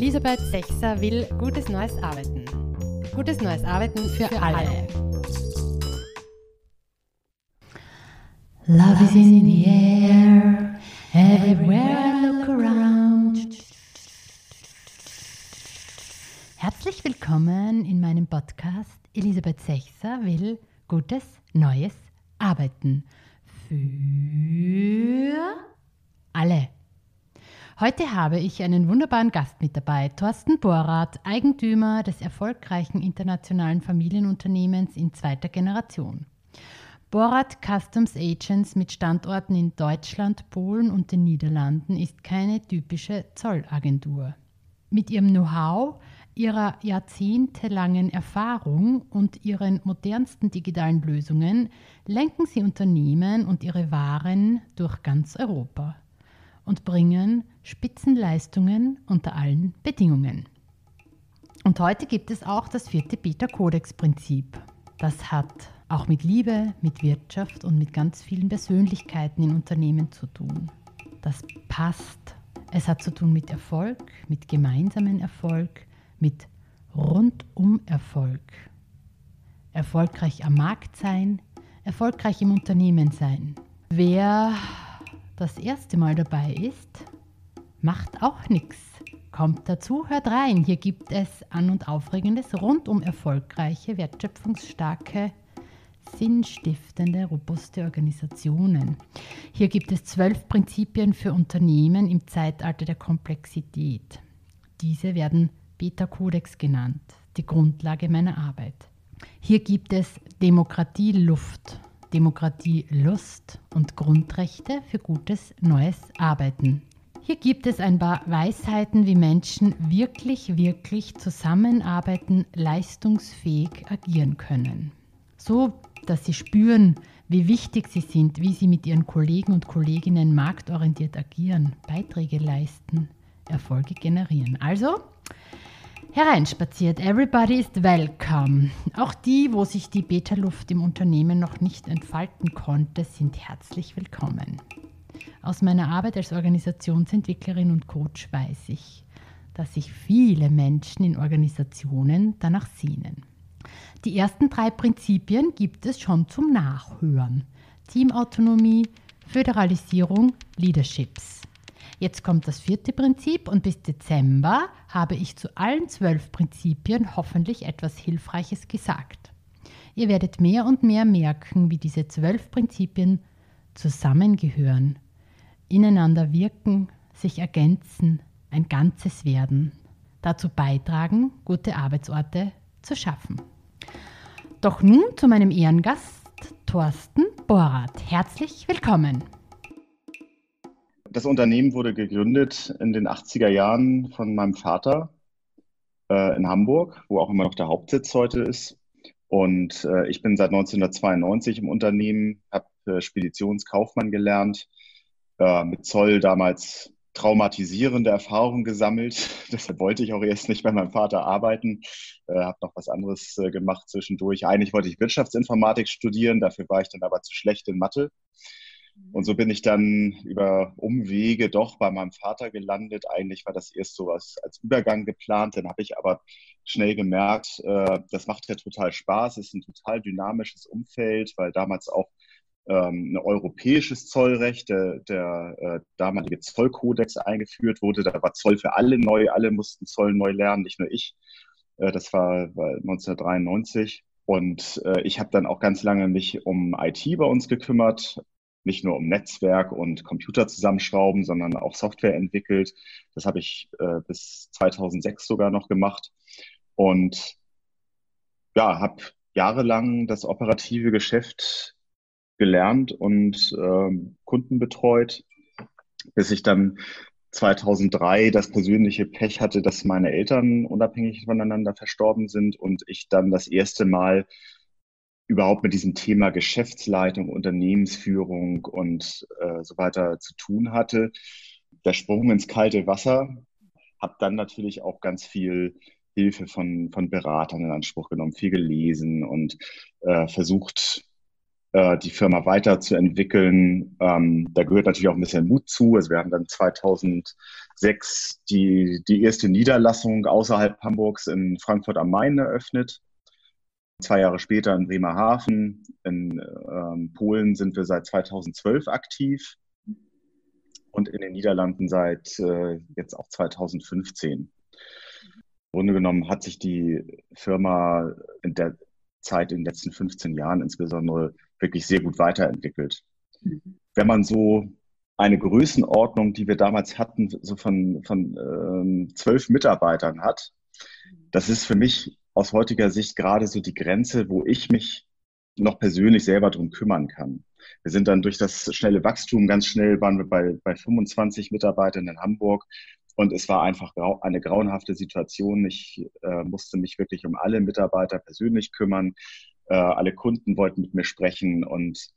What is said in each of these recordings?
Elisabeth Sechser will gutes neues Arbeiten. Gutes neues Arbeiten für, für alle. alle. Love is in the air, everywhere I look around. Herzlich willkommen in meinem Podcast Elisabeth Sechser will gutes neues Arbeiten für alle. Heute habe ich einen wunderbaren Gast mit dabei, Thorsten Borath, Eigentümer des erfolgreichen internationalen Familienunternehmens in zweiter Generation. Borath Customs Agents mit Standorten in Deutschland, Polen und den Niederlanden ist keine typische Zollagentur. Mit ihrem Know-how, ihrer jahrzehntelangen Erfahrung und ihren modernsten digitalen Lösungen lenken sie Unternehmen und ihre Waren durch ganz Europa und bringen Spitzenleistungen unter allen Bedingungen. Und heute gibt es auch das vierte Beta-Kodex-Prinzip. Das hat auch mit Liebe, mit Wirtschaft und mit ganz vielen Persönlichkeiten in Unternehmen zu tun. Das passt. Es hat zu tun mit Erfolg, mit gemeinsamen Erfolg, mit rundum Erfolg. Erfolgreich am Markt sein, erfolgreich im Unternehmen sein. Wer das erste Mal dabei ist, macht auch nichts. Kommt dazu, hört rein. Hier gibt es An- und Aufregendes rund um erfolgreiche, wertschöpfungsstarke, sinnstiftende, robuste Organisationen. Hier gibt es zwölf Prinzipien für Unternehmen im Zeitalter der Komplexität. Diese werden Beta-Kodex genannt, die Grundlage meiner Arbeit. Hier gibt es Demokratieluft, Demokratie, Lust und Grundrechte für gutes neues Arbeiten. Hier gibt es ein paar Weisheiten, wie Menschen wirklich, wirklich zusammenarbeiten, leistungsfähig agieren können. So, dass sie spüren, wie wichtig sie sind, wie sie mit ihren Kollegen und Kolleginnen marktorientiert agieren, Beiträge leisten, Erfolge generieren. Also, Hereinspaziert, everybody is welcome. Auch die, wo sich die Beta-Luft im Unternehmen noch nicht entfalten konnte, sind herzlich willkommen. Aus meiner Arbeit als Organisationsentwicklerin und Coach weiß ich, dass sich viele Menschen in Organisationen danach sehnen. Die ersten drei Prinzipien gibt es schon zum Nachhören. Teamautonomie, Föderalisierung, Leaderships. Jetzt kommt das vierte Prinzip und bis Dezember habe ich zu allen zwölf Prinzipien hoffentlich etwas Hilfreiches gesagt. Ihr werdet mehr und mehr merken, wie diese zwölf Prinzipien zusammengehören, ineinander wirken, sich ergänzen, ein Ganzes werden, dazu beitragen, gute Arbeitsorte zu schaffen. Doch nun zu meinem Ehrengast Thorsten Borath. Herzlich willkommen. Das Unternehmen wurde gegründet in den 80er Jahren von meinem Vater äh, in Hamburg, wo auch immer noch der Hauptsitz heute ist. Und äh, ich bin seit 1992 im Unternehmen, habe äh, Speditionskaufmann gelernt, äh, mit Zoll damals traumatisierende Erfahrungen gesammelt. Deshalb wollte ich auch erst nicht bei meinem Vater arbeiten, äh, habe noch was anderes äh, gemacht zwischendurch. Eigentlich wollte ich Wirtschaftsinformatik studieren, dafür war ich dann aber zu schlecht in Mathe. Und so bin ich dann über Umwege doch bei meinem Vater gelandet. Eigentlich war das erst so als Übergang geplant. Dann habe ich aber schnell gemerkt, äh, das macht ja total Spaß. Es ist ein total dynamisches Umfeld, weil damals auch ähm, ein europäisches Zollrecht, der, der äh, damalige Zollkodex eingeführt wurde. Da war Zoll für alle neu. Alle mussten Zoll neu lernen, nicht nur ich. Äh, das war, war 1993. Und äh, ich habe dann auch ganz lange mich um IT bei uns gekümmert, nicht nur um Netzwerk und Computer zusammenschrauben, sondern auch Software entwickelt. Das habe ich bis 2006 sogar noch gemacht und ja, habe jahrelang das operative Geschäft gelernt und äh, Kunden betreut, bis ich dann 2003 das persönliche Pech hatte, dass meine Eltern unabhängig voneinander verstorben sind und ich dann das erste Mal überhaupt mit diesem Thema Geschäftsleitung, Unternehmensführung und äh, so weiter zu tun hatte. Der Sprung ins kalte Wasser, habe dann natürlich auch ganz viel Hilfe von, von Beratern in Anspruch genommen, viel gelesen und äh, versucht, äh, die Firma weiterzuentwickeln. Ähm, da gehört natürlich auch ein bisschen Mut zu. Also wir haben dann 2006 die, die erste Niederlassung außerhalb Hamburgs in Frankfurt am Main eröffnet. Zwei Jahre später in Bremerhaven. In ähm, Polen sind wir seit 2012 aktiv und in den Niederlanden seit äh, jetzt auch 2015. Im Grunde genommen hat sich die Firma in der Zeit in den letzten 15 Jahren insbesondere wirklich sehr gut weiterentwickelt. Mhm. Wenn man so eine Größenordnung, die wir damals hatten, so von, von ähm, zwölf Mitarbeitern hat, das ist für mich aus heutiger Sicht gerade so die Grenze, wo ich mich noch persönlich selber drum kümmern kann. Wir sind dann durch das schnelle Wachstum ganz schnell, waren wir bei, bei 25 Mitarbeitern in Hamburg und es war einfach eine grauenhafte Situation. Ich äh, musste mich wirklich um alle Mitarbeiter persönlich kümmern. Äh, alle Kunden wollten mit mir sprechen und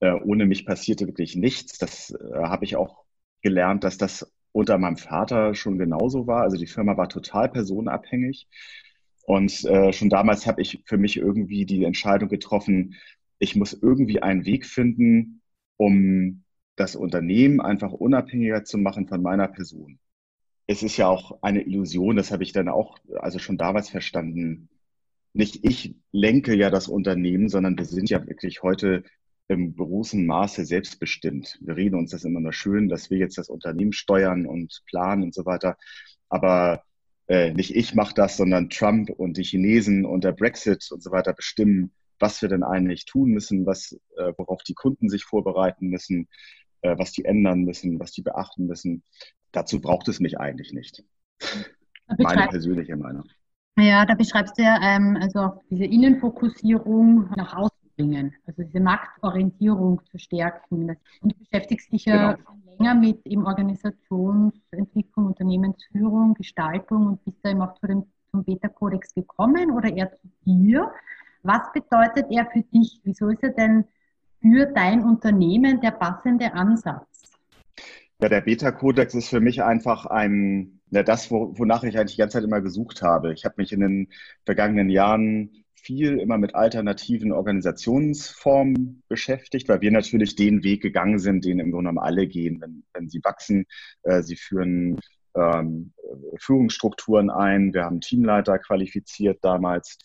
äh, ohne mich passierte wirklich nichts. Das äh, habe ich auch gelernt, dass das unter meinem Vater schon genauso war. Also die Firma war total personenabhängig. Und äh, schon damals habe ich für mich irgendwie die Entscheidung getroffen, ich muss irgendwie einen Weg finden, um das Unternehmen einfach unabhängiger zu machen von meiner Person. Es ist ja auch eine Illusion, das habe ich dann auch, also schon damals verstanden. Nicht ich lenke ja das Unternehmen, sondern wir sind ja wirklich heute im großen Maße selbstbestimmt. Wir reden uns das immer nur schön, dass wir jetzt das Unternehmen steuern und planen und so weiter. Aber äh, nicht ich mache das, sondern Trump und die Chinesen und der Brexit und so weiter bestimmen, was wir denn eigentlich tun müssen, was, äh, worauf die Kunden sich vorbereiten müssen, äh, was die ändern müssen, was die beachten müssen. Dazu braucht es mich eigentlich nicht. Meine persönliche Meinung. Ja, da beschreibst du ja ähm, also auch diese Innenfokussierung nach außen bringen, also diese Marktorientierung zu stärken. Und du beschäftigst dich ja genau länger mit eben Organisationsentwicklung, Unternehmensführung, Gestaltung und bist da eben auch zu dem, zum Beta-Kodex gekommen oder eher zu dir. Was bedeutet er für dich? Wieso ist er denn für dein Unternehmen der passende Ansatz? Ja, der Beta-Kodex ist für mich einfach ein, ja, das, wonach ich eigentlich die ganze Zeit immer gesucht habe. Ich habe mich in den vergangenen Jahren viel immer mit alternativen Organisationsformen beschäftigt, weil wir natürlich den Weg gegangen sind, den im Grunde genommen alle gehen, wenn, wenn sie wachsen. Äh, sie führen ähm, Führungsstrukturen ein. Wir haben Teamleiter qualifiziert damals.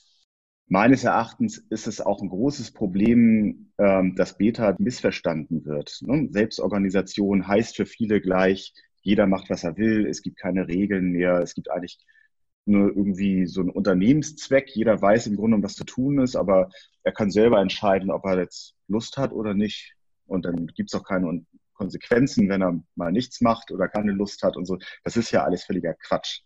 Meines Erachtens ist es auch ein großes Problem, ähm, dass Beta missverstanden wird. Ne? Selbstorganisation heißt für viele gleich, jeder macht, was er will, es gibt keine Regeln mehr, es gibt eigentlich nur irgendwie so ein Unternehmenszweck. Jeder weiß im Grunde, was zu tun ist, aber er kann selber entscheiden, ob er jetzt Lust hat oder nicht. Und dann gibt es auch keine Konsequenzen, wenn er mal nichts macht oder keine Lust hat und so. Das ist ja alles völliger Quatsch.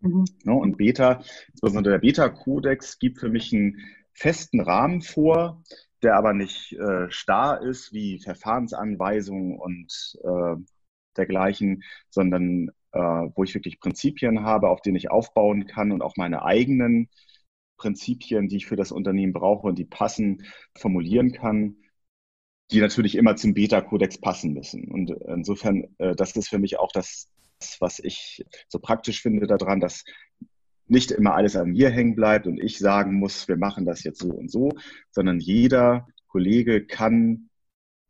Mhm. Ne? Und Beta, insbesondere der Beta-Kodex, gibt für mich einen festen Rahmen vor, der aber nicht äh, starr ist wie Verfahrensanweisungen und äh, dergleichen, sondern äh, wo ich wirklich Prinzipien habe, auf denen ich aufbauen kann und auch meine eigenen Prinzipien, die ich für das Unternehmen brauche und die passen, formulieren kann, die natürlich immer zum Beta-Kodex passen müssen. Und insofern, äh, das ist für mich auch das, was ich so praktisch finde daran, dass nicht immer alles an mir hängen bleibt und ich sagen muss, wir machen das jetzt so und so, sondern jeder Kollege kann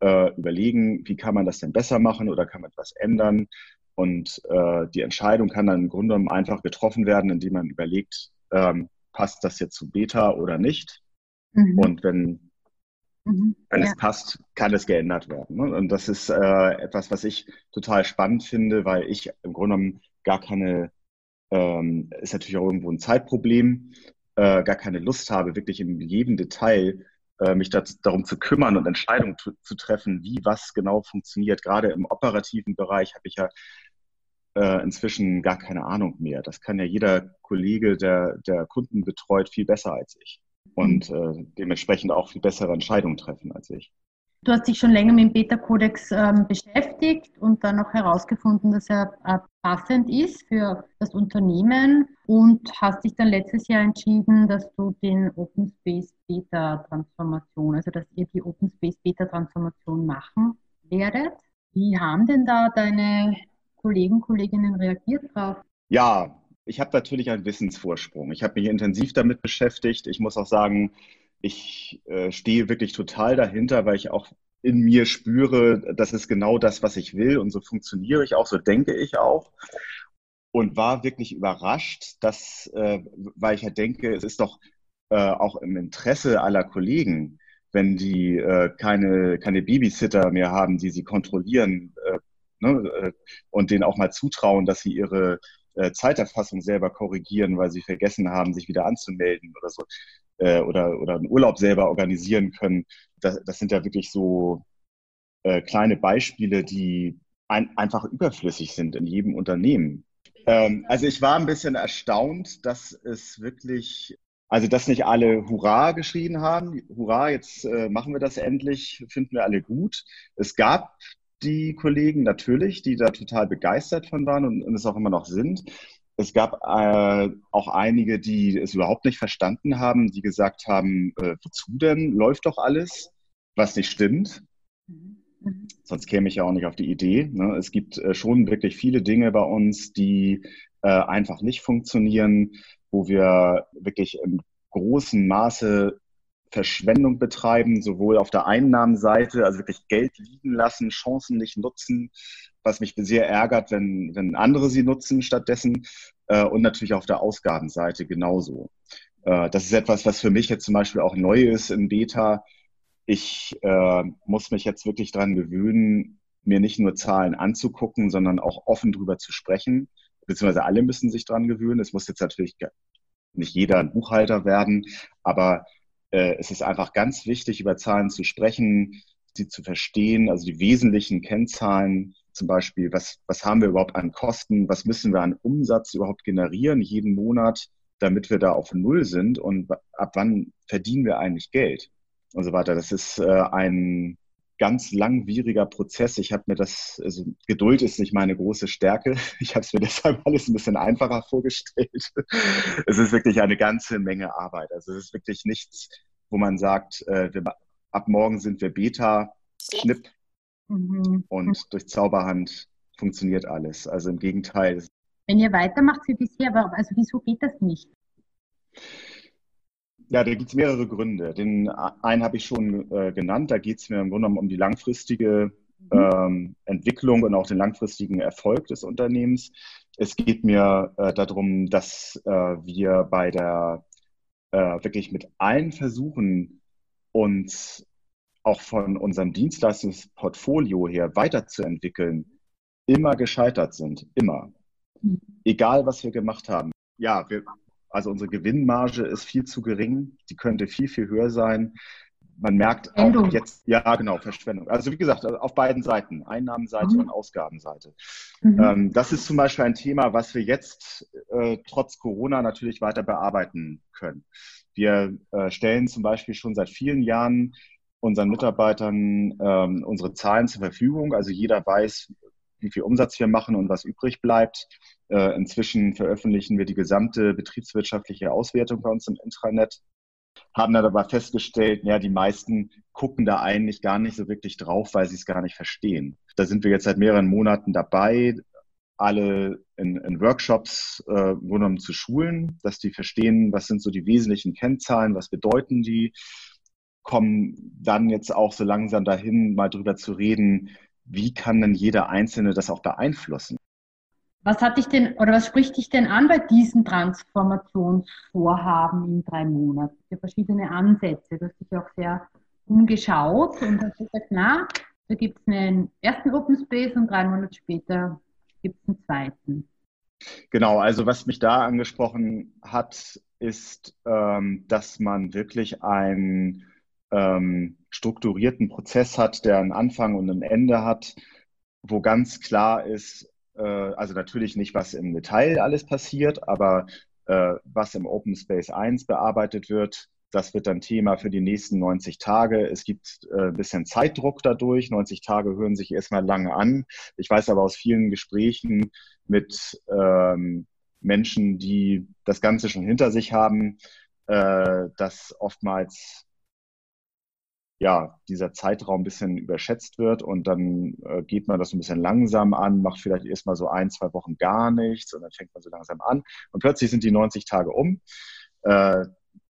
äh, überlegen, wie kann man das denn besser machen oder kann man etwas ändern. Und äh, die Entscheidung kann dann im Grunde genommen einfach getroffen werden, indem man überlegt, ähm, passt das jetzt zu Beta oder nicht. Mhm. Und wenn, mhm. wenn ja. es passt, kann es geändert werden. Ne? Und das ist äh, etwas, was ich total spannend finde, weil ich im Grunde genommen gar keine, ähm, ist natürlich auch irgendwo ein Zeitproblem, äh, gar keine Lust habe, wirklich in jedem Detail mich das, darum zu kümmern und Entscheidungen zu, treffen, wie was genau funktioniert. Gerade im operativen Bereich habe ich ja äh, inzwischen gar keine Ahnung mehr. Das kann ja jeder Kollege, der, der Kunden betreut, viel besser als ich und äh, dementsprechend auch viel bessere Entscheidungen treffen als ich. Du hast dich schon länger mit dem Beta-Kodex ähm, beschäftigt und dann auch herausgefunden, dass er äh, passend ist für das Unternehmen und hast dich dann letztes Jahr entschieden, dass du den Open Space Beta Transformation, also dass ihr die Open Space Beta Transformation machen werdet. Wie haben denn da deine Kollegen, Kolleginnen reagiert drauf? Ja, ich habe natürlich einen Wissensvorsprung. Ich habe mich intensiv damit beschäftigt. Ich muss auch sagen, ich äh, stehe wirklich total dahinter, weil ich auch in mir spüre, das ist genau das, was ich will und so funktioniere ich auch, so denke ich auch. Und war wirklich überrascht, dass, äh, weil ich ja denke, es ist doch äh, auch im Interesse aller Kollegen, wenn die äh, keine, keine Babysitter mehr haben, die sie kontrollieren äh, ne, äh, und denen auch mal zutrauen, dass sie ihre Zeiterfassung selber korrigieren, weil sie vergessen haben, sich wieder anzumelden oder so, äh, oder, oder einen Urlaub selber organisieren können. Das, das sind ja wirklich so äh, kleine Beispiele, die ein, einfach überflüssig sind in jedem Unternehmen. Ähm, also ich war ein bisschen erstaunt, dass es wirklich also, dass nicht alle Hurra geschrien haben. Hurra, jetzt äh, machen wir das endlich, finden wir alle gut. Es gab die Kollegen natürlich, die da total begeistert von waren und, und es auch immer noch sind. Es gab äh, auch einige, die es überhaupt nicht verstanden haben, die gesagt haben, äh, wozu denn? Läuft doch alles, was nicht stimmt. Mhm. Sonst käme ich ja auch nicht auf die Idee. Ne? Es gibt äh, schon wirklich viele Dinge bei uns, die äh, einfach nicht funktionieren wo wir wirklich im großen Maße Verschwendung betreiben, sowohl auf der Einnahmenseite, also wirklich Geld liegen lassen, Chancen nicht nutzen, was mich sehr ärgert, wenn, wenn andere sie nutzen stattdessen, äh, und natürlich auf der Ausgabenseite genauso. Äh, das ist etwas, was für mich jetzt zum Beispiel auch neu ist in Beta. Ich äh, muss mich jetzt wirklich daran gewöhnen, mir nicht nur Zahlen anzugucken, sondern auch offen drüber zu sprechen beziehungsweise alle müssen sich dran gewöhnen. Es muss jetzt natürlich nicht jeder ein Buchhalter werden, aber es ist einfach ganz wichtig, über Zahlen zu sprechen, sie zu verstehen, also die wesentlichen Kennzahlen, zum Beispiel, was, was haben wir überhaupt an Kosten, was müssen wir an Umsatz überhaupt generieren jeden Monat, damit wir da auf Null sind? Und ab wann verdienen wir eigentlich Geld? Und so weiter. Das ist äh, ein ganz langwieriger Prozess. Ich habe mir das, also Geduld ist nicht meine große Stärke. Ich habe es mir deshalb alles ein bisschen einfacher vorgestellt. Es ist wirklich eine ganze Menge Arbeit. Also es ist wirklich nichts, wo man sagt, äh, wir, ab morgen sind wir Beta, Schnipp mhm. und durch Zauberhand funktioniert alles. Also im Gegenteil. Wenn ihr weitermacht wie bisher, aber also wieso geht das nicht? Ja, da gibt es mehrere Gründe. Den einen habe ich schon äh, genannt. Da geht es mir im Grunde genommen um die langfristige mhm. ähm, Entwicklung und auch den langfristigen Erfolg des Unternehmens. Es geht mir äh, darum, dass äh, wir bei der äh, wirklich mit allen Versuchen, uns auch von unserem Dienstleistungsportfolio her weiterzuentwickeln, immer gescheitert sind. Immer. Mhm. Egal, was wir gemacht haben. Ja, wir, also unsere Gewinnmarge ist viel zu gering. Die könnte viel, viel höher sein. Man merkt auch jetzt, ja genau, Verschwendung. Also wie gesagt, auf beiden Seiten, Einnahmenseite mhm. und Ausgabenseite. Mhm. Ähm, das ist zum Beispiel ein Thema, was wir jetzt äh, trotz Corona natürlich weiter bearbeiten können. Wir äh, stellen zum Beispiel schon seit vielen Jahren unseren Mitarbeitern ähm, unsere Zahlen zur Verfügung. Also jeder weiß, wie viel Umsatz wir machen und was übrig bleibt. Äh, inzwischen veröffentlichen wir die gesamte betriebswirtschaftliche Auswertung bei uns im Intranet, haben dann aber festgestellt, ja, die meisten gucken da eigentlich gar nicht so wirklich drauf, weil sie es gar nicht verstehen. Da sind wir jetzt seit mehreren Monaten dabei, alle in, in Workshops äh, genommen zu schulen, dass die verstehen, was sind so die wesentlichen Kennzahlen, was bedeuten die, kommen dann jetzt auch so langsam dahin, mal drüber zu reden, wie kann denn jeder Einzelne das auch beeinflussen? Was hat dich denn oder was spricht dich denn an bei diesen Transformationsvorhaben in drei Monaten? Gibt verschiedene Ansätze. Du hast dich auch sehr umgeschaut und hast gesagt, na, da gibt es einen ersten Open Space und drei Monate später gibt es einen zweiten. Genau, also was mich da angesprochen hat, ist, ähm, dass man wirklich einen ähm, strukturierten Prozess hat, der einen Anfang und ein Ende hat, wo ganz klar ist, äh, also natürlich nicht, was im Detail alles passiert, aber äh, was im Open Space 1 bearbeitet wird, das wird dann Thema für die nächsten 90 Tage. Es gibt äh, ein bisschen Zeitdruck dadurch. 90 Tage hören sich erstmal lange an. Ich weiß aber aus vielen Gesprächen mit ähm, Menschen, die das Ganze schon hinter sich haben, äh, dass oftmals ja, dieser Zeitraum ein bisschen überschätzt wird und dann äh, geht man das ein bisschen langsam an, macht vielleicht erstmal so ein, zwei Wochen gar nichts und dann fängt man so langsam an und plötzlich sind die 90 Tage um. Äh,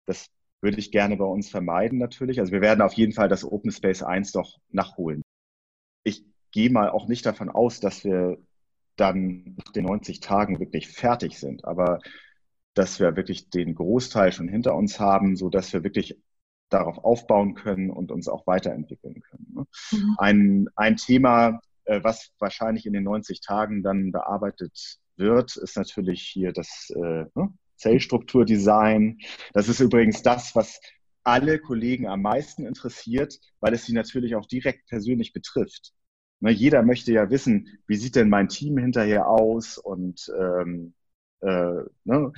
das würde ich gerne bei uns vermeiden natürlich. Also wir werden auf jeden Fall das Open Space 1 doch nachholen. Ich gehe mal auch nicht davon aus, dass wir dann nach den 90 Tagen wirklich fertig sind, aber dass wir wirklich den Großteil schon hinter uns haben, so dass wir wirklich darauf aufbauen können und uns auch weiterentwickeln können. Ne? Mhm. Ein, ein Thema, äh, was wahrscheinlich in den 90 Tagen dann bearbeitet wird, ist natürlich hier das äh, ne? Zellstrukturdesign. Das ist übrigens das, was alle Kollegen am meisten interessiert, weil es sie natürlich auch direkt persönlich betrifft. Ne, jeder möchte ja wissen, wie sieht denn mein Team hinterher aus und ähm, äh, ne,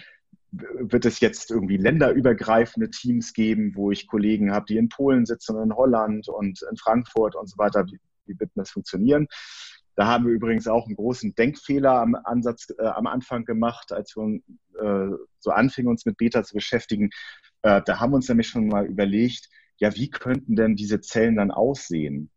wird es jetzt irgendwie länderübergreifende Teams geben, wo ich Kollegen habe, die in Polen sitzen, in Holland und in Frankfurt und so weiter. Wie, wird das funktionieren? Da haben wir übrigens auch einen großen Denkfehler am Ansatz äh, am Anfang gemacht, als wir äh, so anfingen, uns mit Beta zu beschäftigen. Äh, da haben wir uns nämlich schon mal überlegt, ja, wie könnten denn diese Zellen dann aussehen?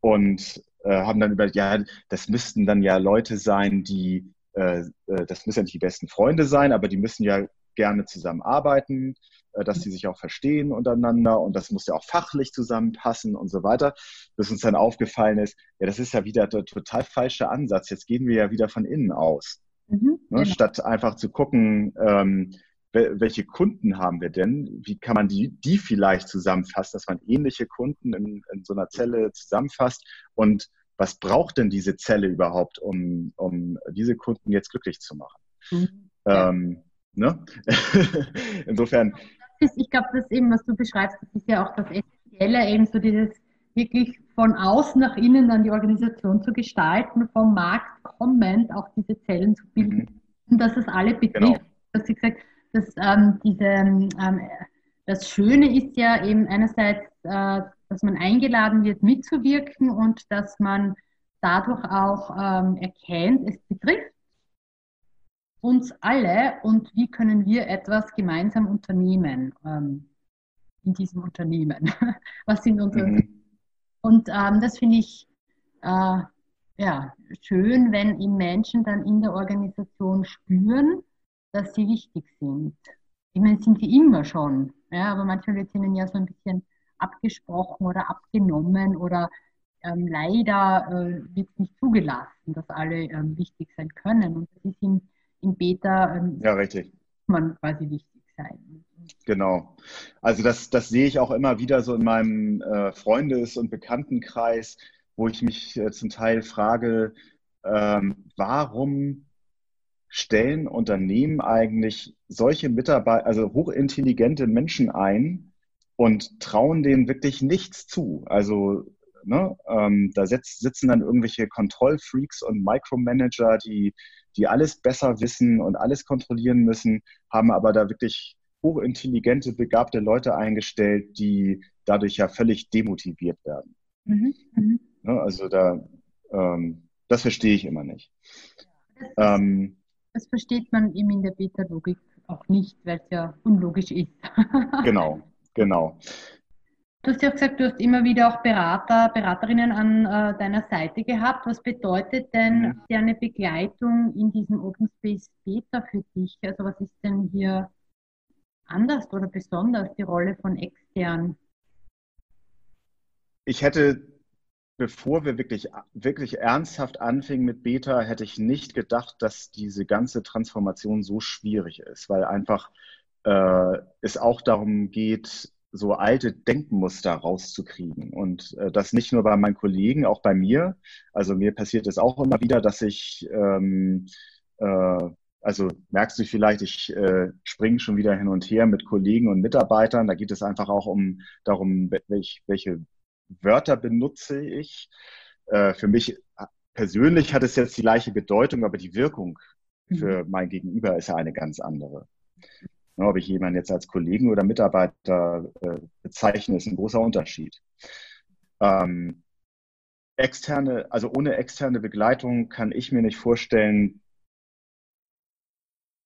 Und äh, haben dann überlegt, ja, das müssten dann ja Leute sein, die äh, das müssen ja nicht die besten Freunde sein, aber die müssen ja gerne zusammenarbeiten, äh, dass sie sich auch verstehen untereinander und das muss ja auch fachlich zusammenpassen und so weiter. Bis uns dann aufgefallen ist, ja, das ist ja wieder der total falsche Ansatz. Jetzt gehen wir ja wieder von innen aus. Mhm, ne? genau. Statt einfach zu gucken, ähm, welche Kunden haben wir denn? Wie kann man die, die vielleicht zusammenfassen, dass man ähnliche Kunden in, in so einer Zelle zusammenfasst und was braucht denn diese Zelle überhaupt, um, um diese Kunden jetzt glücklich zu machen? Mhm. Ähm, ne? Insofern. Ich glaube, das eben, was du beschreibst, das ist ja auch das Essentielle, eben so dieses wirklich von außen nach innen dann die Organisation zu gestalten, vom Markt kommend auch diese Zellen zu bilden mhm. und dass es alle betrifft. Genau. Dass ich gesagt, dass ähm, diese, ähm, das Schöne ist ja eben einerseits, äh, dass man eingeladen wird, mitzuwirken und dass man dadurch auch ähm, erkennt, es betrifft uns alle und wie können wir etwas gemeinsam unternehmen ähm, in diesem Unternehmen. Was sind unsere mhm. Und ähm, das finde ich äh, ja, schön, wenn die Menschen dann in der Organisation spüren, dass sie wichtig sind. Ich meine, sind sie immer schon, ja, aber manchmal wird ihnen ja so ein bisschen abgesprochen oder abgenommen oder ähm, leider äh, wird es nicht zugelassen, dass alle ähm, wichtig sein können. Und das ist in, in Beta ähm, ja, richtig. man quasi wichtig sein. Genau. Also das, das sehe ich auch immer wieder so in meinem äh, Freundes- und Bekanntenkreis, wo ich mich äh, zum Teil frage, ähm, warum stellen Unternehmen eigentlich solche Mitarbeiter, also hochintelligente Menschen ein und trauen denen wirklich nichts zu? Also ne, ähm, da setz, sitzen dann irgendwelche Kontrollfreaks und Micromanager, die, die alles besser wissen und alles kontrollieren müssen, haben aber da wirklich hochintelligente, begabte Leute eingestellt, die dadurch ja völlig demotiviert werden. Mhm. Mhm. Ne, also da, ähm, das verstehe ich immer nicht. Ähm, das versteht man eben in der Beta-Logik auch nicht, weil es ja unlogisch ist. genau, genau. Du hast ja gesagt, du hast immer wieder auch Berater, Beraterinnen an äh, deiner Seite gehabt. Was bedeutet denn mhm. deine Begleitung in diesem Open Space Beta für dich? Also was ist denn hier anders oder besonders die Rolle von extern? Ich hätte bevor wir wirklich, wirklich ernsthaft anfingen mit Beta, hätte ich nicht gedacht, dass diese ganze Transformation so schwierig ist, weil einfach äh, es auch darum geht, so alte Denkmuster rauszukriegen. Und äh, das nicht nur bei meinen Kollegen, auch bei mir. Also mir passiert es auch immer wieder, dass ich, ähm, äh, also merkst du vielleicht, ich äh, springe schon wieder hin und her mit Kollegen und Mitarbeitern. Da geht es einfach auch um darum, welch, welche Wörter benutze ich. Äh, für mich persönlich hat es jetzt die gleiche Bedeutung, aber die Wirkung für mhm. mein Gegenüber ist ja eine ganz andere. Ne, ob ich jemanden jetzt als Kollegen oder Mitarbeiter äh, bezeichne, ist ein großer Unterschied. Ähm, externe, also ohne externe Begleitung kann ich mir nicht vorstellen,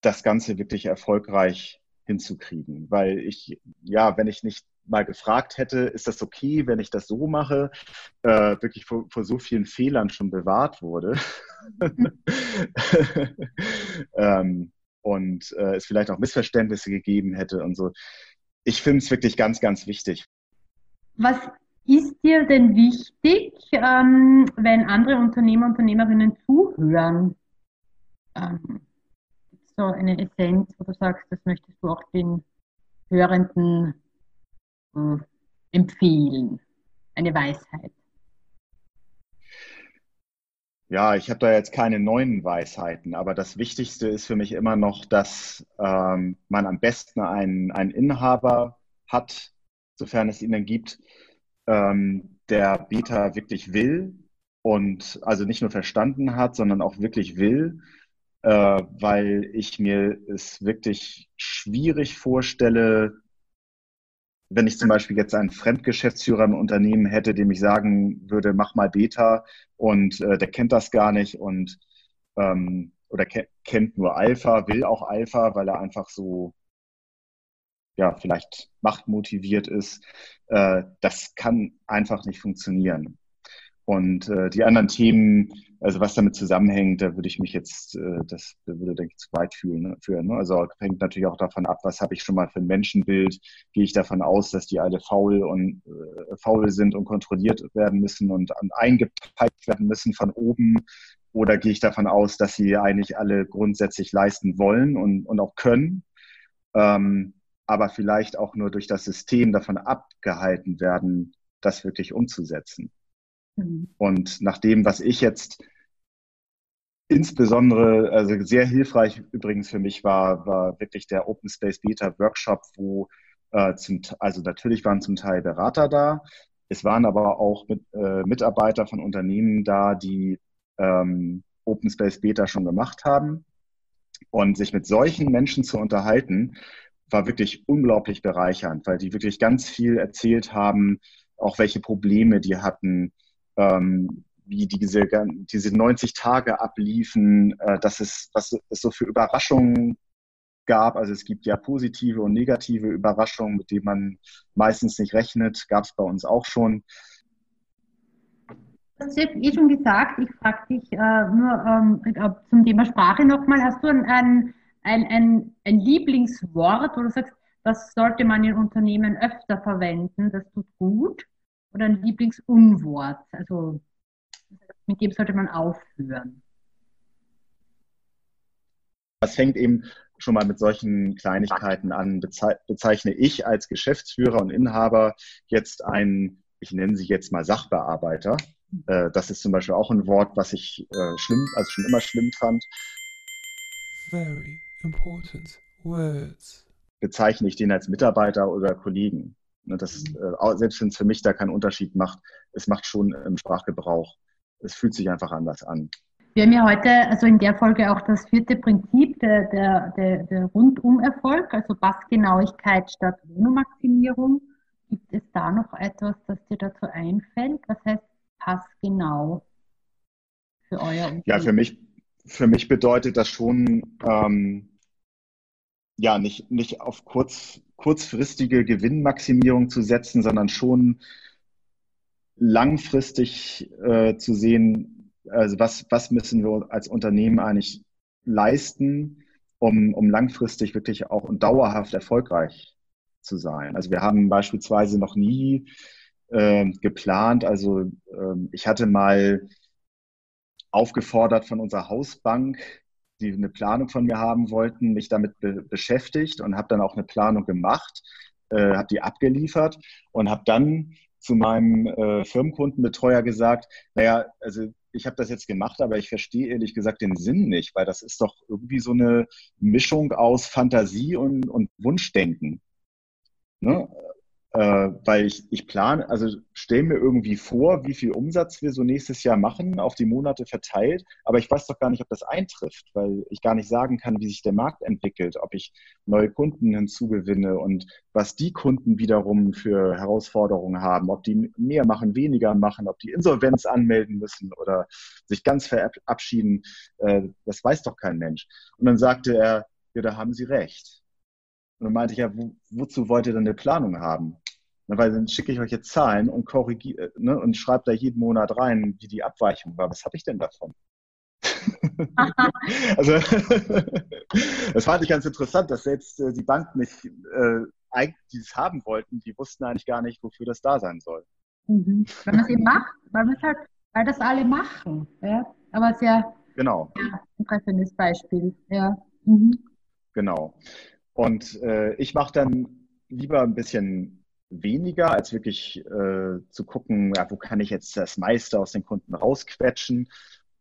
das Ganze wirklich erfolgreich hinzukriegen, weil ich, ja, wenn ich nicht mal gefragt hätte, ist das okay, wenn ich das so mache, äh, wirklich vor, vor, so vielen Fehlern schon bewahrt wurde. ähm, und äh, es vielleicht auch Missverständnisse gegeben hätte und so. ich finde es wirklich ganz, ganz wichtig. Was ist dir denn wichtig, ähm, wenn andere Unternehmer, Unternehmerinnen zuhören? Ähm, so eine Essenz, wo du sagst, das möchtest du auch den Hörenden äh, empfehlen? Eine Weisheit. Ja, ich habe da jetzt keine neuen Weisheiten, aber das Wichtigste ist für mich immer noch, dass ähm, man am besten einen, einen Inhaber hat, sofern es ihn dann gibt, ähm, der Beta wirklich will und also nicht nur verstanden hat, sondern auch wirklich will, äh, weil ich mir es wirklich schwierig vorstelle, wenn ich zum Beispiel jetzt einen Fremdgeschäftsführer im Unternehmen hätte, dem ich sagen würde, mach mal Beta und äh, der kennt das gar nicht und ähm, oder ke kennt nur Alpha, will auch Alpha, weil er einfach so ja vielleicht machtmotiviert ist. Äh, das kann einfach nicht funktionieren. Und äh, die anderen Themen, also was damit zusammenhängt, da würde ich mich jetzt, äh, das würde, denke ich, zu weit fühlen, ne, führen. Ne? Also hängt natürlich auch davon ab, was habe ich schon mal für ein Menschenbild. Gehe ich davon aus, dass die alle faul und äh, faul sind und kontrolliert werden müssen und eingepeitscht werden müssen von oben? Oder gehe ich davon aus, dass sie eigentlich alle grundsätzlich leisten wollen und, und auch können? Ähm, aber vielleicht auch nur durch das System davon abgehalten werden, das wirklich umzusetzen. Mhm. Und nach dem, was ich jetzt insbesondere, also sehr hilfreich übrigens für mich war, war wirklich der Open Space Beta Workshop, wo äh, zum, also natürlich waren zum Teil Berater da, es waren aber auch mit, äh, Mitarbeiter von Unternehmen da, die ähm, Open Space Beta schon gemacht haben. Und sich mit solchen Menschen zu unterhalten, war wirklich unglaublich bereichernd, weil die wirklich ganz viel erzählt haben, auch welche Probleme die hatten, ähm, wie diese, diese 90 Tage abliefen, äh, dass es, was es so für Überraschungen gab. Also es gibt ja positive und negative Überraschungen, mit denen man meistens nicht rechnet. Gab es bei uns auch schon. Hast jetzt eh schon gesagt, ich frage dich äh, nur ähm, zum Thema Sprache nochmal. Hast du ein, ein, ein, ein Lieblingswort, wo du sagst, das sollte man in Unternehmen öfter verwenden, das tut gut? Oder ein Lieblingsunwort? Also mit dem sollte man aufhören. Das fängt eben schon mal mit solchen Kleinigkeiten an. bezeichne ich als Geschäftsführer und Inhaber jetzt einen, ich nenne sie jetzt mal Sachbearbeiter. Äh, das ist zum Beispiel auch ein Wort, was ich äh, schlimm, also schon immer schlimm fand. Very important words. Bezeichne ich den als Mitarbeiter oder Kollegen. Ne, das, äh, selbst wenn es für mich da keinen Unterschied macht, es macht schon im Sprachgebrauch. Es fühlt sich einfach anders an. Wir haben ja heute, also in der Folge auch das vierte Prinzip der, der, der, der Rundumerfolg, also Passgenauigkeit statt Wohnmaximierung. Gibt es da noch etwas, das dir dazu einfällt? Was heißt passgenau für euer Umfeld? Ja, für mich, für mich bedeutet das schon, ähm, ja, nicht, nicht auf kurz, kurzfristige Gewinnmaximierung zu setzen, sondern schon langfristig äh, zu sehen, also was, was müssen wir als Unternehmen eigentlich leisten, um, um langfristig wirklich auch und dauerhaft erfolgreich zu sein. Also wir haben beispielsweise noch nie äh, geplant, also äh, ich hatte mal aufgefordert von unserer Hausbank, die eine Planung von mir haben wollten, mich damit be beschäftigt und habe dann auch eine Planung gemacht, äh, habe die abgeliefert und habe dann zu meinem äh, Firmenkundenbetreuer gesagt, naja, also ich habe das jetzt gemacht, aber ich verstehe ehrlich gesagt den Sinn nicht, weil das ist doch irgendwie so eine Mischung aus Fantasie und, und Wunschdenken. Ne? Äh, weil ich, ich plane, also stelle mir irgendwie vor, wie viel Umsatz wir so nächstes Jahr machen, auf die Monate verteilt, aber ich weiß doch gar nicht, ob das eintrifft, weil ich gar nicht sagen kann, wie sich der Markt entwickelt, ob ich neue Kunden hinzugewinne und was die Kunden wiederum für Herausforderungen haben, ob die mehr machen, weniger machen, ob die Insolvenz anmelden müssen oder sich ganz verabschieden, äh, das weiß doch kein Mensch. Und dann sagte er, ja, da haben Sie recht. Und dann meinte ich, ja, wo, wozu wollt ihr denn eine Planung haben? Weil dann schicke ich euch jetzt Zahlen und korrigiere ne, und schreibe da jeden Monat rein, wie die Abweichung war. Was habe ich denn davon? also das fand ich ganz interessant, dass selbst äh, die Bank mich äh, die es haben wollten, die wussten eigentlich gar nicht, wofür das da sein soll. Mhm. Weil man es eben macht, weil, halt, weil das alle machen. Ja? Aber sehr, genau. sehr treffendes Beispiel. Ja. Mhm. Genau. Und äh, ich mache dann lieber ein bisschen weniger, als wirklich äh, zu gucken, ja, wo kann ich jetzt das meiste aus den Kunden rausquetschen.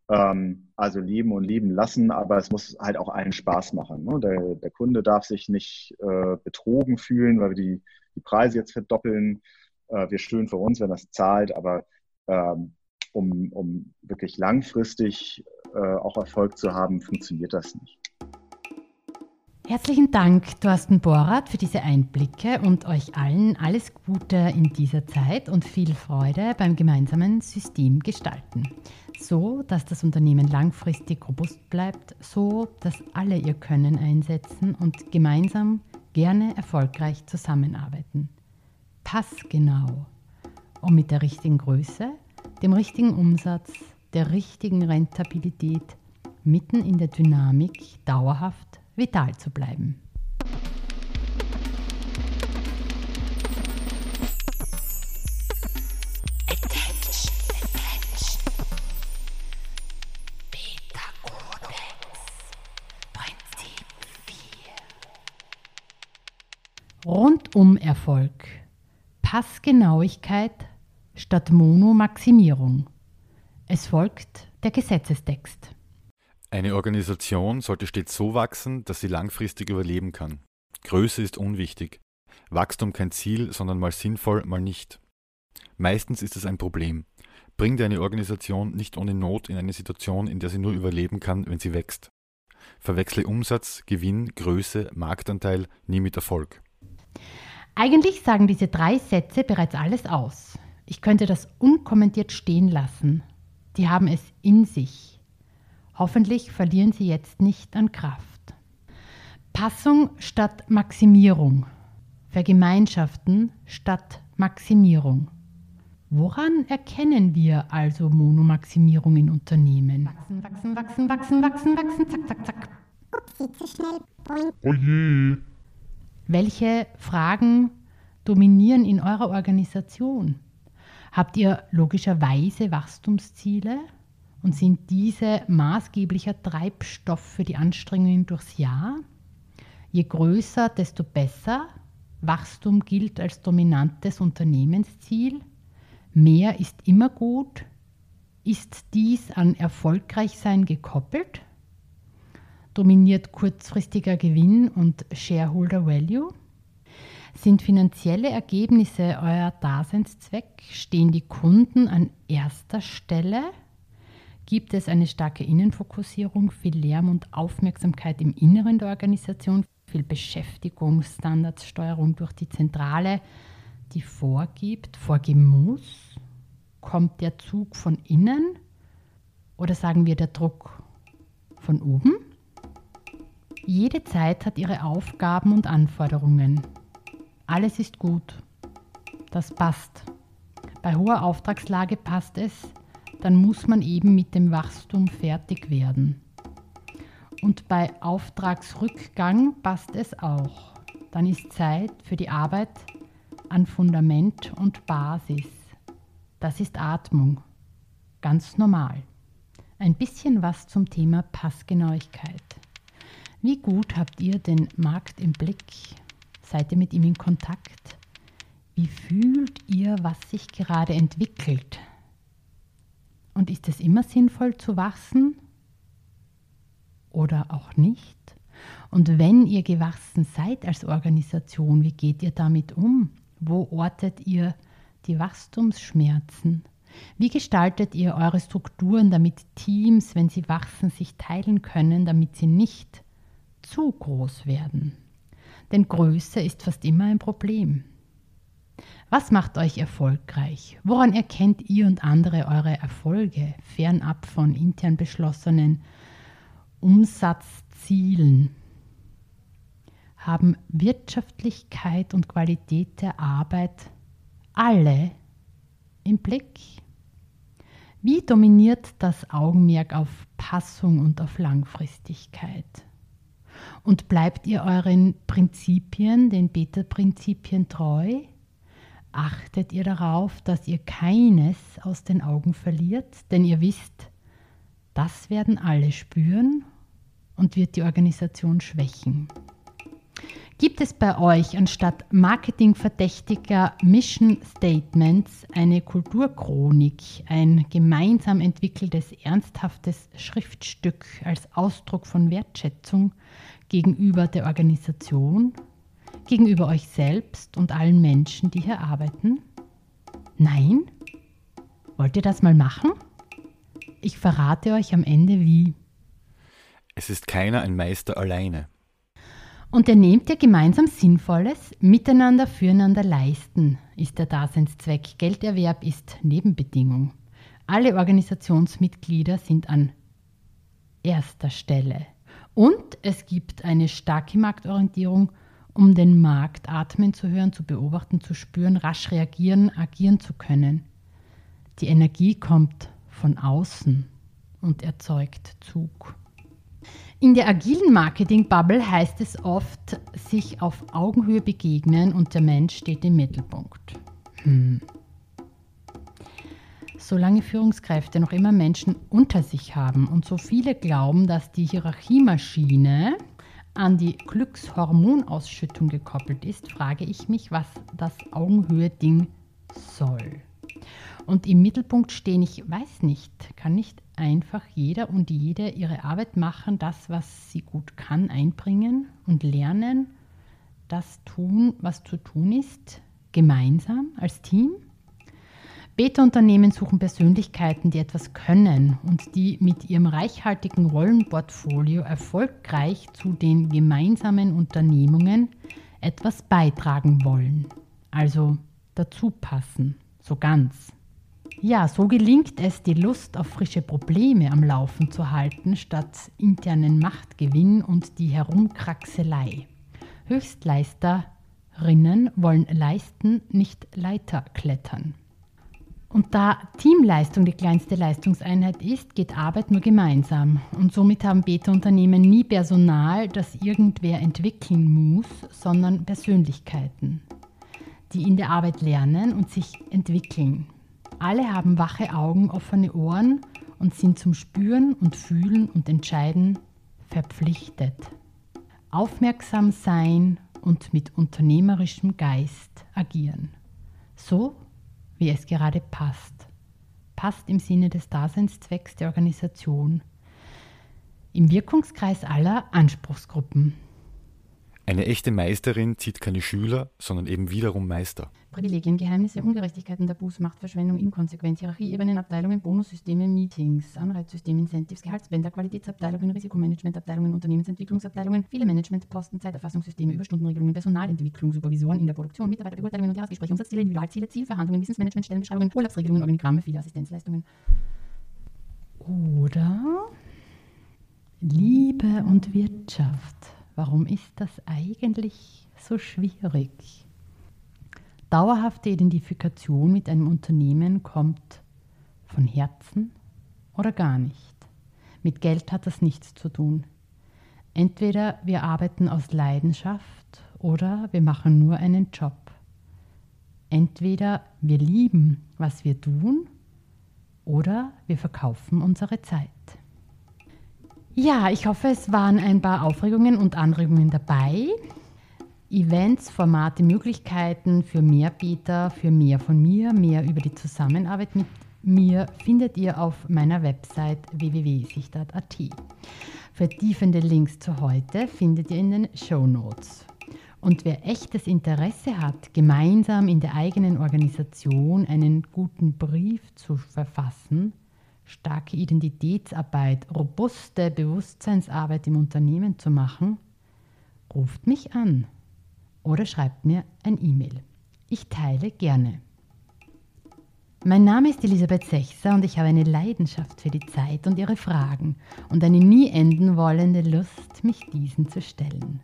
Ähm, also leben und leben lassen, aber es muss halt auch allen Spaß machen. Ne? Der, der, Kunde darf sich nicht äh, betrogen fühlen, weil wir die, die Preise jetzt verdoppeln. Äh, wir schön für uns, wenn das zahlt, aber ähm, um, um wirklich langfristig äh, auch Erfolg zu haben, funktioniert das nicht. Herzlichen Dank, Thorsten Borath, für diese Einblicke und euch allen alles Gute in dieser Zeit und viel Freude beim gemeinsamen System gestalten. So, dass das Unternehmen langfristig robust bleibt, so, dass alle ihr Können einsetzen und gemeinsam gerne erfolgreich zusammenarbeiten. Passgenau, um mit der richtigen Größe, dem richtigen Umsatz, der richtigen Rentabilität mitten in der Dynamik dauerhaft vital zu bleiben. Rundum Erfolg. Passgenauigkeit statt Monomaximierung. Es folgt der Gesetzestext. Eine Organisation sollte stets so wachsen, dass sie langfristig überleben kann. Größe ist unwichtig. Wachstum kein Ziel, sondern mal sinnvoll, mal nicht. Meistens ist es ein Problem. Bringt eine Organisation nicht ohne Not in eine Situation, in der sie nur überleben kann, wenn sie wächst. Verwechsle Umsatz, Gewinn, Größe, Marktanteil nie mit Erfolg. Eigentlich sagen diese drei Sätze bereits alles aus. Ich könnte das unkommentiert stehen lassen. Die haben es in sich. Hoffentlich verlieren Sie jetzt nicht an Kraft. Passung statt Maximierung. Vergemeinschaften statt Maximierung. Woran erkennen wir also Monomaximierung in Unternehmen? Wachsen, wachsen, wachsen, wachsen, wachsen, wachsen, zack, zack, zack. Upsi, zu schnell. Oh je. Welche Fragen dominieren in eurer Organisation? Habt ihr logischerweise Wachstumsziele? Und sind diese maßgeblicher Treibstoff für die Anstrengungen durchs Jahr? Je größer, desto besser. Wachstum gilt als dominantes Unternehmensziel. Mehr ist immer gut. Ist dies an Erfolgreichsein gekoppelt? Dominiert kurzfristiger Gewinn und Shareholder Value? Sind finanzielle Ergebnisse euer Daseinszweck? Stehen die Kunden an erster Stelle? Gibt es eine starke Innenfokussierung, viel Lärm und Aufmerksamkeit im Inneren der Organisation, viel Beschäftigung, Standardssteuerung durch die Zentrale, die vorgibt, vorgeben muss. Kommt der Zug von innen oder sagen wir der Druck von oben? Jede Zeit hat ihre Aufgaben und Anforderungen. Alles ist gut. Das passt. Bei hoher Auftragslage passt es, dann muss man eben mit dem Wachstum fertig werden. Und bei Auftragsrückgang passt es auch. Dann ist Zeit für die Arbeit an Fundament und Basis. Das ist Atmung. Ganz normal. Ein bisschen was zum Thema Passgenauigkeit. Wie gut habt ihr den Markt im Blick? Seid ihr mit ihm in Kontakt? Wie fühlt ihr, was sich gerade entwickelt? Und ist es immer sinnvoll zu wachsen oder auch nicht? Und wenn ihr gewachsen seid als Organisation, wie geht ihr damit um? Wo ortet ihr die Wachstumsschmerzen? Wie gestaltet ihr eure Strukturen, damit Teams, wenn sie wachsen, sich teilen können, damit sie nicht zu groß werden? Denn Größe ist fast immer ein Problem. Was macht euch erfolgreich? Woran erkennt ihr und andere eure Erfolge, fernab von intern beschlossenen Umsatzzielen? Haben Wirtschaftlichkeit und Qualität der Arbeit alle im Blick? Wie dominiert das Augenmerk auf Passung und auf Langfristigkeit? Und bleibt ihr euren Prinzipien, den Beta-Prinzipien treu? Achtet ihr darauf, dass ihr keines aus den Augen verliert? Denn ihr wisst, das werden alle spüren und wird die Organisation schwächen. Gibt es bei euch anstatt marketingverdächtiger Mission Statements eine Kulturchronik, ein gemeinsam entwickeltes, ernsthaftes Schriftstück als Ausdruck von Wertschätzung gegenüber der Organisation, gegenüber euch selbst und allen Menschen, die hier arbeiten? Nein? Wollt ihr das mal machen? Ich verrate euch am Ende wie. Es ist keiner ein Meister alleine. Und er nehmt ihr gemeinsam Sinnvolles, miteinander füreinander leisten, ist der Daseinszweck. Gelderwerb ist Nebenbedingung. Alle Organisationsmitglieder sind an erster Stelle. Und es gibt eine starke Marktorientierung, um den Markt atmen zu hören, zu beobachten, zu spüren, rasch reagieren, agieren zu können. Die Energie kommt von außen und erzeugt Zug. In der agilen Marketing-Bubble heißt es oft, sich auf Augenhöhe begegnen und der Mensch steht im Mittelpunkt. Hm. Solange Führungskräfte noch immer Menschen unter sich haben und so viele glauben, dass die Hierarchiemaschine an die Glückshormonausschüttung gekoppelt ist, frage ich mich, was das Augenhöhe-Ding soll. Und im Mittelpunkt stehen, ich weiß nicht, kann nicht einfach jeder und jede ihre Arbeit machen, das, was sie gut kann, einbringen und lernen, das tun, was zu tun ist, gemeinsam als Team? Beta-Unternehmen suchen Persönlichkeiten, die etwas können und die mit ihrem reichhaltigen Rollenportfolio erfolgreich zu den gemeinsamen Unternehmungen etwas beitragen wollen. Also dazu passen, so ganz. Ja, so gelingt es, die Lust auf frische Probleme am Laufen zu halten, statt internen Machtgewinn und die Herumkraxelei. Höchstleisterinnen wollen leisten, nicht Leiter klettern. Und da Teamleistung die kleinste Leistungseinheit ist, geht Arbeit nur gemeinsam. Und somit haben Beta-Unternehmen nie Personal, das irgendwer entwickeln muss, sondern Persönlichkeiten, die in der Arbeit lernen und sich entwickeln. Alle haben wache Augen, offene Ohren und sind zum Spüren und Fühlen und Entscheiden verpflichtet. Aufmerksam sein und mit unternehmerischem Geist agieren. So, wie es gerade passt. Passt im Sinne des Daseinszwecks der Organisation. Im Wirkungskreis aller Anspruchsgruppen. Eine echte Meisterin zieht keine Schüler, sondern eben wiederum Meister. Privilegien, Geheimnisse, Ungerechtigkeiten, Tabus, Machtverschwendung, Inkonsequenz, Hierarchieebenen, Abteilungen, Bonussysteme, Meetings, Anreizsysteme, Incentives, Gehaltsbänder, Qualitätsabteilungen, Risikomanagementabteilungen, Unternehmensentwicklungsabteilungen, viele Managementposten, Zeiterfassungssysteme, Überstundenregelungen, Personalentwicklung, Supervisoren in der Produktion, Mitarbeiterbeurteilungen und Jahresgespräche, Umsatzziele, Individualziele, Zielverhandlungen, Wissensmanagement, Stellenbeschreibungen, Urlaubsregelungen, Organigramme, viele Assistenzleistungen. Oder Liebe und Wirtschaft. Warum ist das eigentlich so schwierig? Dauerhafte Identifikation mit einem Unternehmen kommt von Herzen oder gar nicht. Mit Geld hat das nichts zu tun. Entweder wir arbeiten aus Leidenschaft oder wir machen nur einen Job. Entweder wir lieben, was wir tun, oder wir verkaufen unsere Zeit. Ja, ich hoffe, es waren ein paar Aufregungen und Anregungen dabei. Events, Formate, Möglichkeiten für mehr Beta, für mehr von mir, mehr über die Zusammenarbeit mit mir findet ihr auf meiner Website www.sichtart.at. Vertiefende Links zu heute findet ihr in den Show Notes. Und wer echtes Interesse hat, gemeinsam in der eigenen Organisation einen guten Brief zu verfassen, starke Identitätsarbeit, robuste Bewusstseinsarbeit im Unternehmen zu machen, ruft mich an oder schreibt mir ein E-Mail. Ich teile gerne. Mein Name ist Elisabeth Sechser und ich habe eine Leidenschaft für die Zeit und ihre Fragen und eine nie enden wollende Lust, mich diesen zu stellen.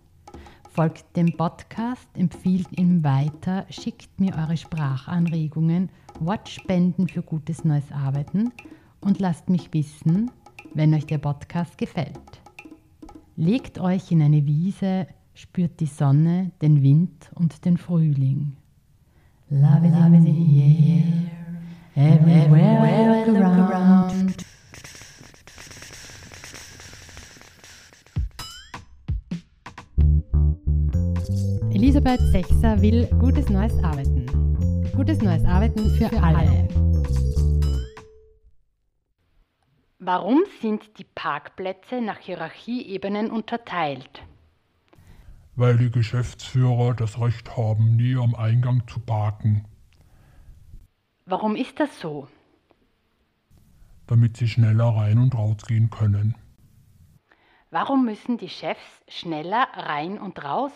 Folgt dem Podcast, empfiehlt ihn weiter, schickt mir eure Sprachanregungen, Wortspenden für gutes neues Arbeiten und lasst mich wissen, wenn euch der Podcast gefällt. Legt euch in eine Wiese, spürt die Sonne, den Wind und den Frühling. Love is in the air, everywhere I look around. Elisabeth Sechser will gutes neues Arbeiten. Gutes neues Arbeiten für, für alle. Warum sind die Parkplätze nach Hierarchieebenen unterteilt? Weil die Geschäftsführer das Recht haben, nie am Eingang zu parken. Warum ist das so? Damit sie schneller rein und rausgehen können. Warum müssen die Chefs schneller rein und raus?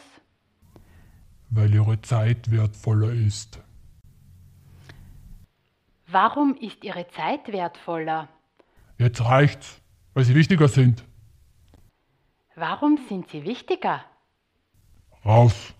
Weil ihre Zeit wertvoller ist. Warum ist ihre Zeit wertvoller? Jetzt reicht's, weil sie wichtiger sind. Warum sind sie wichtiger? Raus!